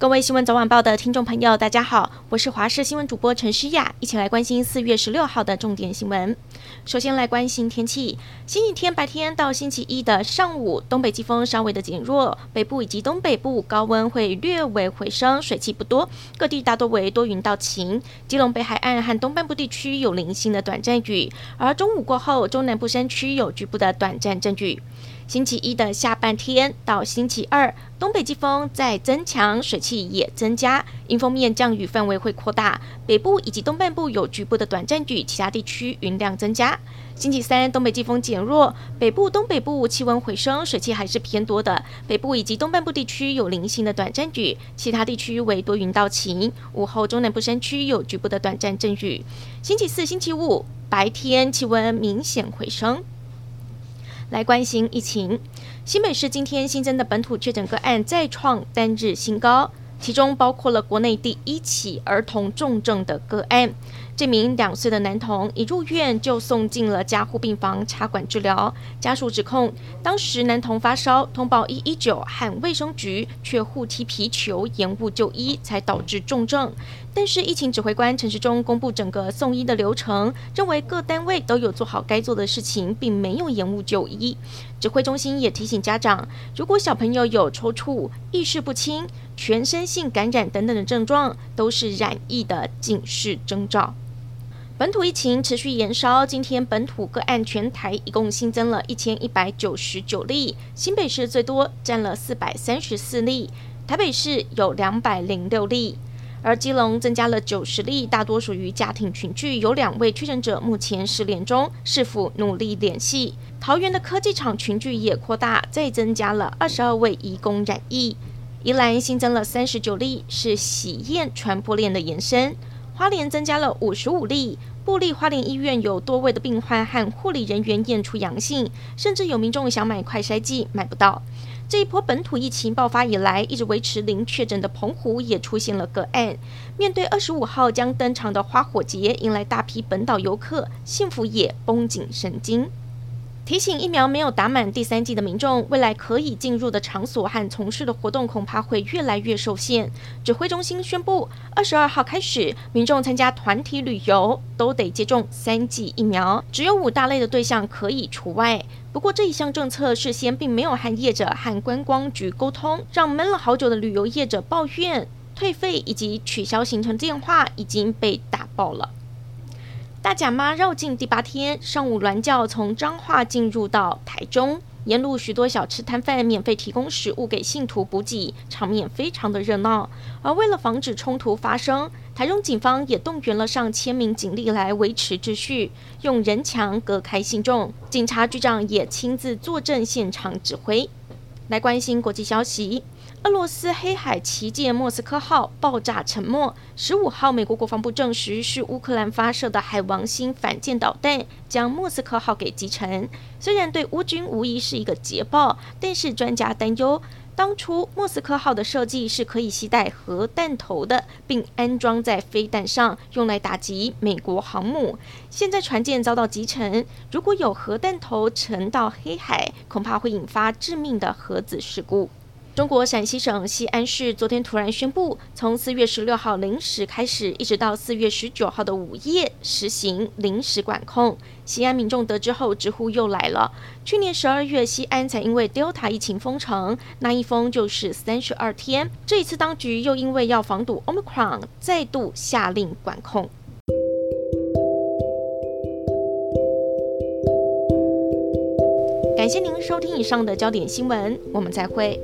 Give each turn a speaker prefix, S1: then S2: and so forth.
S1: 各位新闻早晚报的听众朋友，大家好，我是华视新闻主播陈诗雅，一起来关心四月十六号的重点新闻。首先来关心天气，星期天白天到星期一的上午，东北季风稍微的减弱，北部以及东北部高温会略微回升，水汽不多，各地大多为多云到晴。基隆北海岸和东半部地区有零星的短暂雨，而中午过后，中南部山区有局部的短暂阵雨。星期一的下半天到星期二，东北季风在增强，水汽也增加，阴风面降雨范围会扩大，北部以及东半部有局部的短暂雨，其他地区云量增加。星期三东北季风减弱，北部、东北部气温回升，水汽还是偏多的，北部以及东半部地区有零星的短暂雨，其他地区为多云到晴。午后中南部山区有局部的短暂阵雨。星期四、星期五白天气温明显回升。来关心疫情，新北市今天新增的本土确诊个案再创单日新高，其中包括了国内第一起儿童重症的个案。这名两岁的男童一入院就送进了加护病房插管治疗，家属指控当时男童发烧，通报一一九和卫生局，却互踢皮球，延误就医，才导致重症。但是疫情指挥官陈时中公布整个送医的流程，认为各单位都有做好该做的事情，并没有延误就医。指挥中心也提醒家长，如果小朋友有抽搐、意识不清、全身性感染等等的症状，都是染疫的警示征兆。本土疫情持续延烧，今天本土个案全台一共新增了一千一百九十九例，新北市最多占了四百三十四例，台北市有两百零六例，而基隆增加了九十例，大多属于家庭群聚，有两位确诊者目前失联中，市府努力联系。桃园的科技厂群聚也扩大，再增加了二十二位移工染疫，宜兰新增了三十九例，是喜宴传播链的延伸，花莲增加了五十五例。布利花莲医院有多位的病患和护理人员验出阳性，甚至有民众想买快筛剂买不到。这一波本土疫情爆发以来，一直维持零确诊的澎湖也出现了个案。面对二十五号将登场的花火节，迎来大批本岛游客，幸福也绷紧神经。提醒疫苗没有打满第三剂的民众，未来可以进入的场所和从事的活动恐怕会越来越受限。指挥中心宣布，二十二号开始，民众参加团体旅游都得接种三剂疫苗，只有五大类的对象可以除外。不过这一项政策事先并没有和业者和观光局沟通，让闷了好久的旅游业者抱怨退费以及取消行程电话已经被打爆了。大甲妈绕境第八天，上午銮轿从彰化进入到台中，沿路许多小吃摊贩免费提供食物给信徒补给，场面非常的热闹。而为了防止冲突发生，台中警方也动员了上千名警力来维持秩序，用人墙隔开信众，警察局长也亲自坐镇现场指挥。来关心国际消息。俄罗斯黑海旗舰莫斯科号爆炸沉没。十五号，美国国防部证实是乌克兰发射的海王星反舰导弹将莫斯科号给击沉。虽然对乌军无疑是一个捷报，但是专家担忧，当初莫斯科号的设计是可以携带核弹头的，并安装在飞弹上，用来打击美国航母。现在船舰遭到击沉，如果有核弹头沉到黑海，恐怕会引发致命的核子事故。中国陕西省西安市昨天突然宣布，从四月十六号零时开始，一直到四月十九号的午夜，实行临时管控。西安民众得知后直呼又来了。去年十二月，西安才因为 Delta 疫情封城，那一封就是三十二天。这一次，当局又因为要防堵 Omicron，再度下令管控。感谢您收听以上的焦点新闻，我们再会。